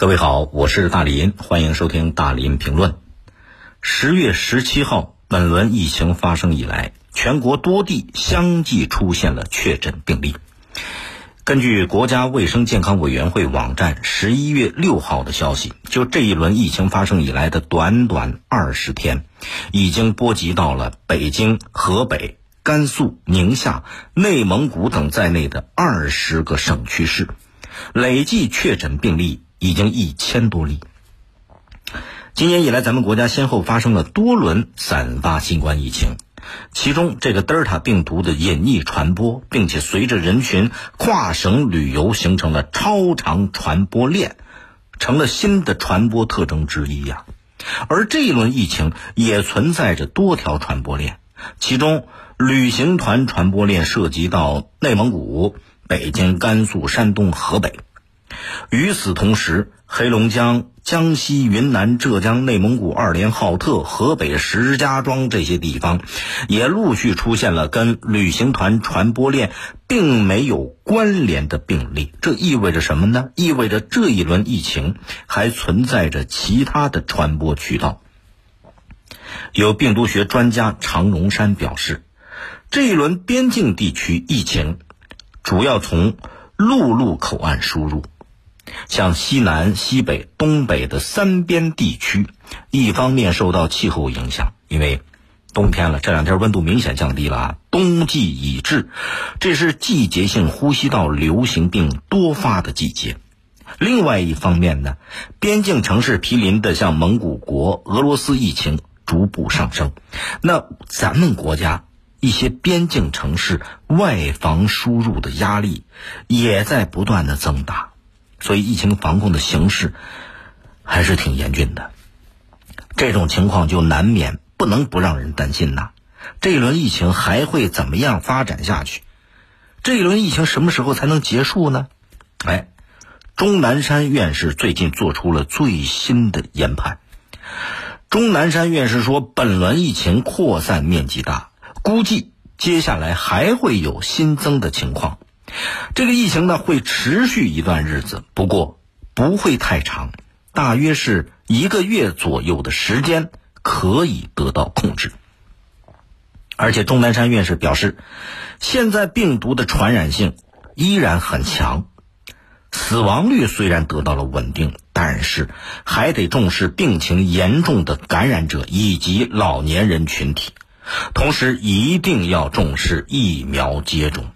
各位好，我是大林，欢迎收听大林评论。十月十七号，本轮疫情发生以来，全国多地相继出现了确诊病例。根据国家卫生健康委员会网站十一月六号的消息，就这一轮疫情发生以来的短短二十天，已经波及到了北京、河北、甘肃、宁夏、内蒙古等在内的二十个省区市，累计确诊病例。已经一千多例。今年以来，咱们国家先后发生了多轮散发新冠疫情，其中这个德尔塔病毒的隐匿传播，并且随着人群跨省旅游，形成了超长传播链，成了新的传播特征之一呀。而这一轮疫情也存在着多条传播链，其中旅行团传播链涉及到内蒙古、北京、甘肃、山东、河北。与此同时，黑龙江、江西、云南、浙江、内蒙古二连浩特、河北石家庄这些地方，也陆续出现了跟旅行团传播链并没有关联的病例。这意味着什么呢？意味着这一轮疫情还存在着其他的传播渠道。有病毒学专家常荣山表示，这一轮边境地区疫情主要从陆路口岸输入。像西南、西北、东北的三边地区，一方面受到气候影响，因为冬天了，这两天温度明显降低了啊，冬季已至，这是季节性呼吸道流行病多发的季节。另外一方面呢，边境城市毗邻的像蒙古国、俄罗斯疫情逐步上升，那咱们国家一些边境城市外防输入的压力也在不断的增大。所以，疫情防控的形势还是挺严峻的。这种情况就难免不能不让人担心呐。这一轮疫情还会怎么样发展下去？这一轮疫情什么时候才能结束呢？哎，钟南山院士最近做出了最新的研判。钟南山院士说，本轮疫情扩散面积大，估计接下来还会有新增的情况。这个疫情呢会持续一段日子，不过不会太长，大约是一个月左右的时间可以得到控制。而且钟南山院士表示，现在病毒的传染性依然很强，死亡率虽然得到了稳定，但是还得重视病情严重的感染者以及老年人群体，同时一定要重视疫苗接种。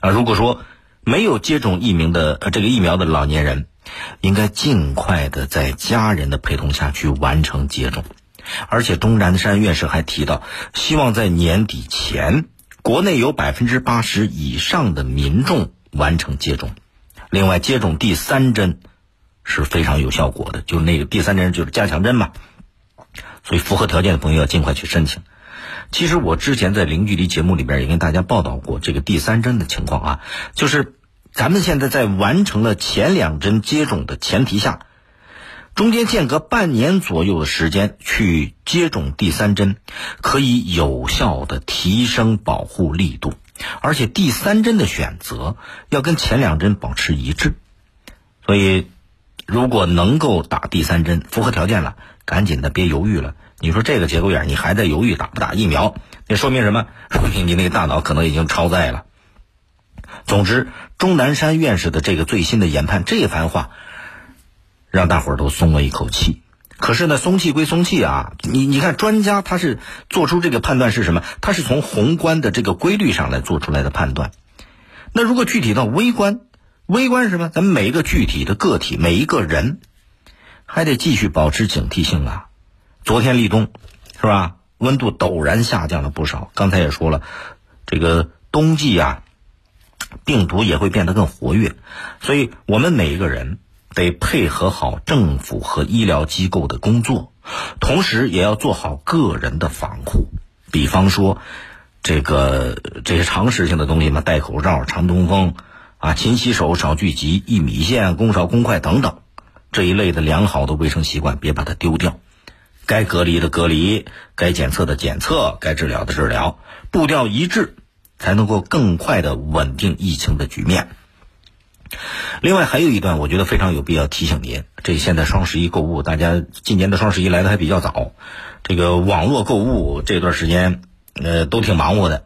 啊，如果说没有接种疫苗的呃这个疫苗的老年人，应该尽快的在家人的陪同下去完成接种。而且钟南山院士还提到，希望在年底前，国内有百分之八十以上的民众完成接种。另外，接种第三针是非常有效果的，就是那个第三针就是加强针嘛。所以，符合条件的朋友要尽快去申请。其实我之前在零距离节目里边也跟大家报道过这个第三针的情况啊，就是咱们现在在完成了前两针接种的前提下，中间间隔半年左右的时间去接种第三针，可以有效的提升保护力度，而且第三针的选择要跟前两针保持一致，所以如果能够打第三针，符合条件了，赶紧的别犹豫了。你说这个节骨眼，你还在犹豫打不打疫苗？那说明什么？说明你那个大脑可能已经超载了。总之，钟南山院士的这个最新的研判，这番话让大伙儿都松了一口气。可是呢，松气归松气啊，你你看，专家他是做出这个判断是什么？他是从宏观的这个规律上来做出来的判断。那如果具体到微观，微观是什么？咱们每一个具体的个体，每一个人，还得继续保持警惕性啊。昨天立冬，是吧？温度陡然下降了不少。刚才也说了，这个冬季啊，病毒也会变得更活跃，所以我们每一个人得配合好政府和医疗机构的工作，同时也要做好个人的防护。比方说，这个这些常识性的东西嘛，戴口罩、常通风啊、勤洗手、少聚集、一米线、公勺公筷等等这一类的良好的卫生习惯，别把它丢掉。该隔离的隔离，该检测的检测，该治疗的治疗，步调一致，才能够更快的稳定疫情的局面。另外还有一段，我觉得非常有必要提醒您：这现在双十一购物，大家今年的双十一来的还比较早，这个网络购物这段时间，呃，都挺忙活的。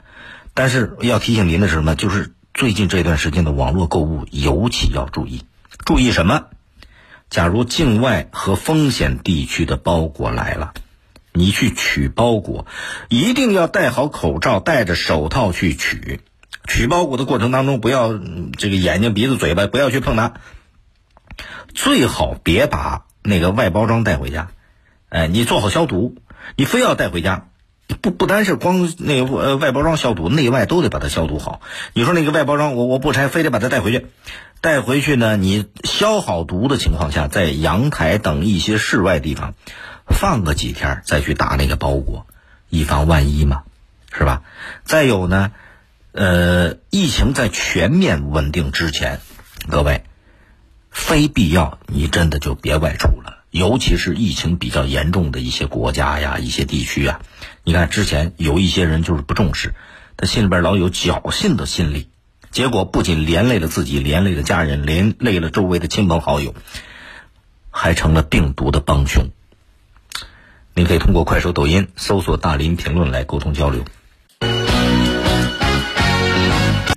但是要提醒您的是什么？就是最近这段时间的网络购物尤其要注意，注意什么？假如境外和风险地区的包裹来了，你去取包裹，一定要戴好口罩，戴着手套去取。取包裹的过程当中，不要这个眼睛、鼻子、嘴巴不要去碰它，最好别把那个外包装带回家。哎，你做好消毒，你非要带回家，不不单是光那个呃外包装消毒，内外都得把它消毒好。你说那个外包装我我不拆，非得把它带回去，带回去呢，你消好毒的情况下，在阳台等一些室外地方放个几天，再去打那个包裹，以防万一嘛，是吧？再有呢。呃，疫情在全面稳定之前，各位，非必要你真的就别外出了。尤其是疫情比较严重的一些国家呀、一些地区啊，你看之前有一些人就是不重视，他心里边老有侥幸的心理，结果不仅连累了自己，连累了家人，连累了周围的亲朋好友，还成了病毒的帮凶。您可以通过快手、抖音搜索“大林评论”来沟通交流。